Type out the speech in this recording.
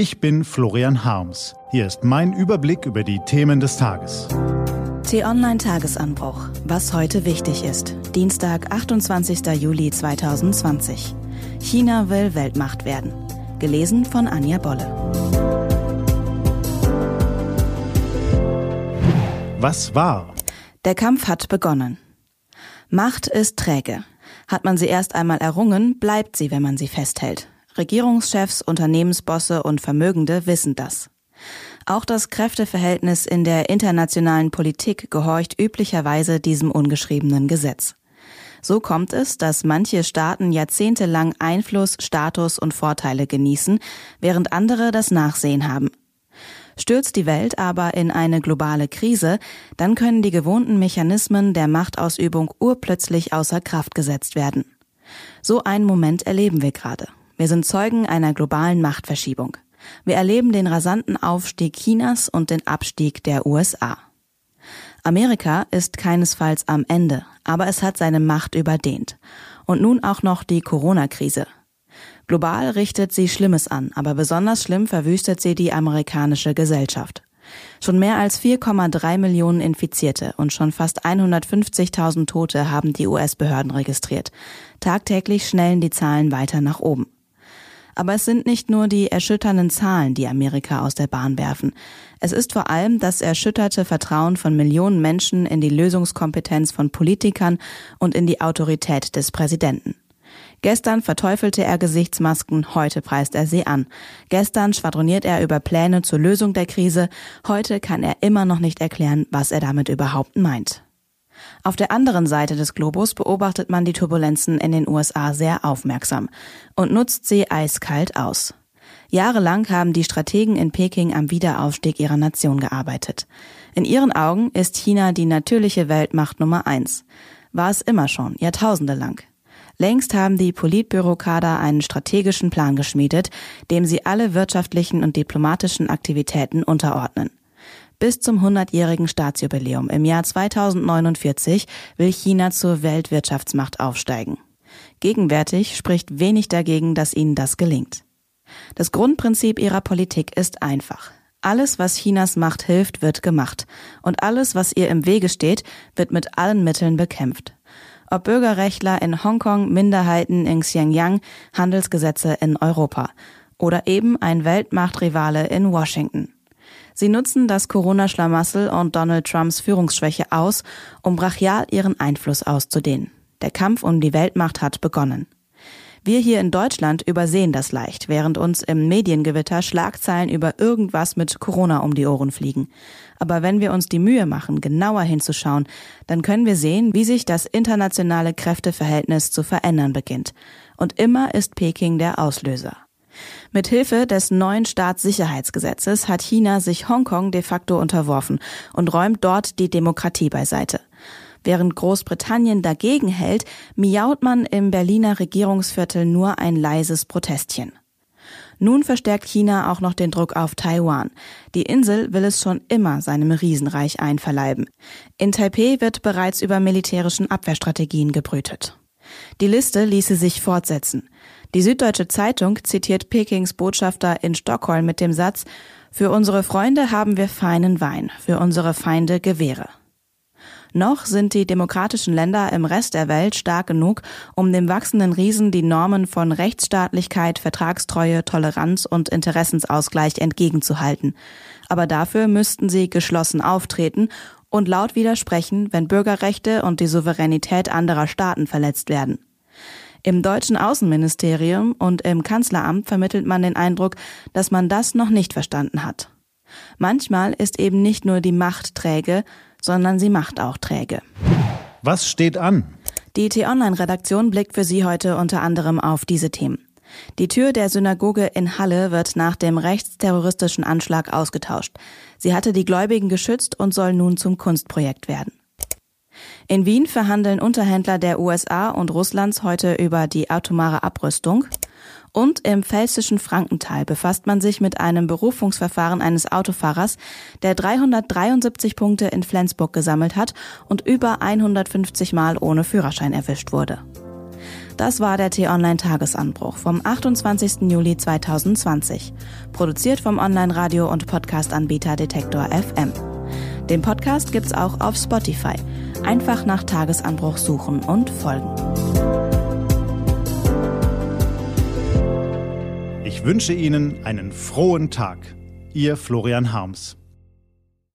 Ich bin Florian Harms. Hier ist mein Überblick über die Themen des Tages. T-Online Tagesanbruch. Was heute wichtig ist. Dienstag, 28. Juli 2020. China will Weltmacht werden. Gelesen von Anja Bolle. Was war? Der Kampf hat begonnen. Macht ist träge. Hat man sie erst einmal errungen, bleibt sie, wenn man sie festhält. Regierungschefs, Unternehmensbosse und Vermögende wissen das. Auch das Kräfteverhältnis in der internationalen Politik gehorcht üblicherweise diesem ungeschriebenen Gesetz. So kommt es, dass manche Staaten jahrzehntelang Einfluss, Status und Vorteile genießen, während andere das Nachsehen haben. Stürzt die Welt aber in eine globale Krise, dann können die gewohnten Mechanismen der Machtausübung urplötzlich außer Kraft gesetzt werden. So einen Moment erleben wir gerade. Wir sind Zeugen einer globalen Machtverschiebung. Wir erleben den rasanten Aufstieg Chinas und den Abstieg der USA. Amerika ist keinesfalls am Ende, aber es hat seine Macht überdehnt. Und nun auch noch die Corona-Krise. Global richtet sie Schlimmes an, aber besonders schlimm verwüstet sie die amerikanische Gesellschaft. Schon mehr als 4,3 Millionen Infizierte und schon fast 150.000 Tote haben die US-Behörden registriert. Tagtäglich schnellen die Zahlen weiter nach oben. Aber es sind nicht nur die erschütternden Zahlen, die Amerika aus der Bahn werfen. Es ist vor allem das erschütterte Vertrauen von Millionen Menschen in die Lösungskompetenz von Politikern und in die Autorität des Präsidenten. Gestern verteufelte er Gesichtsmasken, heute preist er sie an. Gestern schwadroniert er über Pläne zur Lösung der Krise, heute kann er immer noch nicht erklären, was er damit überhaupt meint. Auf der anderen Seite des Globus beobachtet man die Turbulenzen in den USA sehr aufmerksam und nutzt sie eiskalt aus. Jahrelang haben die Strategen in Peking am Wiederaufstieg ihrer Nation gearbeitet. In ihren Augen ist China die natürliche Weltmacht Nummer eins. War es immer schon, Jahrtausende lang. Längst haben die Politbürokader einen strategischen Plan geschmiedet, dem sie alle wirtschaftlichen und diplomatischen Aktivitäten unterordnen. Bis zum 100-jährigen Staatsjubiläum im Jahr 2049 will China zur Weltwirtschaftsmacht aufsteigen. Gegenwärtig spricht wenig dagegen, dass ihnen das gelingt. Das Grundprinzip ihrer Politik ist einfach. Alles, was Chinas Macht hilft, wird gemacht. Und alles, was ihr im Wege steht, wird mit allen Mitteln bekämpft. Ob Bürgerrechtler in Hongkong, Minderheiten in Xinjiang, Handelsgesetze in Europa oder eben ein Weltmachtrivale in Washington. Sie nutzen das Corona-Schlamassel und Donald Trumps Führungsschwäche aus, um brachial ihren Einfluss auszudehnen. Der Kampf um die Weltmacht hat begonnen. Wir hier in Deutschland übersehen das leicht, während uns im Mediengewitter Schlagzeilen über irgendwas mit Corona um die Ohren fliegen. Aber wenn wir uns die Mühe machen, genauer hinzuschauen, dann können wir sehen, wie sich das internationale Kräfteverhältnis zu verändern beginnt. Und immer ist Peking der Auslöser. Mit Hilfe des neuen Staatssicherheitsgesetzes hat China sich Hongkong de facto unterworfen und räumt dort die Demokratie beiseite. Während Großbritannien dagegen hält, miaut man im Berliner Regierungsviertel nur ein leises Protestchen. Nun verstärkt China auch noch den Druck auf Taiwan. Die Insel will es schon immer seinem Riesenreich einverleiben. In Taipeh wird bereits über militärischen Abwehrstrategien gebrütet. Die Liste ließe sich fortsetzen. Die Süddeutsche Zeitung zitiert Pekings Botschafter in Stockholm mit dem Satz, für unsere Freunde haben wir feinen Wein, für unsere Feinde Gewehre. Noch sind die demokratischen Länder im Rest der Welt stark genug, um dem wachsenden Riesen die Normen von Rechtsstaatlichkeit, Vertragstreue, Toleranz und Interessensausgleich entgegenzuhalten. Aber dafür müssten sie geschlossen auftreten und laut widersprechen, wenn Bürgerrechte und die Souveränität anderer Staaten verletzt werden. Im deutschen Außenministerium und im Kanzleramt vermittelt man den Eindruck, dass man das noch nicht verstanden hat. Manchmal ist eben nicht nur die Macht träge, sondern sie macht auch träge. Was steht an? Die T-Online-Redaktion blickt für Sie heute unter anderem auf diese Themen. Die Tür der Synagoge in Halle wird nach dem rechtsterroristischen Anschlag ausgetauscht. Sie hatte die Gläubigen geschützt und soll nun zum Kunstprojekt werden. In Wien verhandeln Unterhändler der USA und Russlands heute über die atomare Abrüstung. Und im pfälzischen Frankenthal befasst man sich mit einem Berufungsverfahren eines Autofahrers, der 373 Punkte in Flensburg gesammelt hat und über 150 Mal ohne Führerschein erwischt wurde. Das war der T-Online-Tagesanbruch vom 28. Juli 2020. Produziert vom Online-Radio- und Podcast-Anbieter Detektor FM. Den Podcast gibt's auch auf Spotify. Einfach nach Tagesanbruch suchen und folgen. Ich wünsche Ihnen einen frohen Tag. Ihr Florian Harms.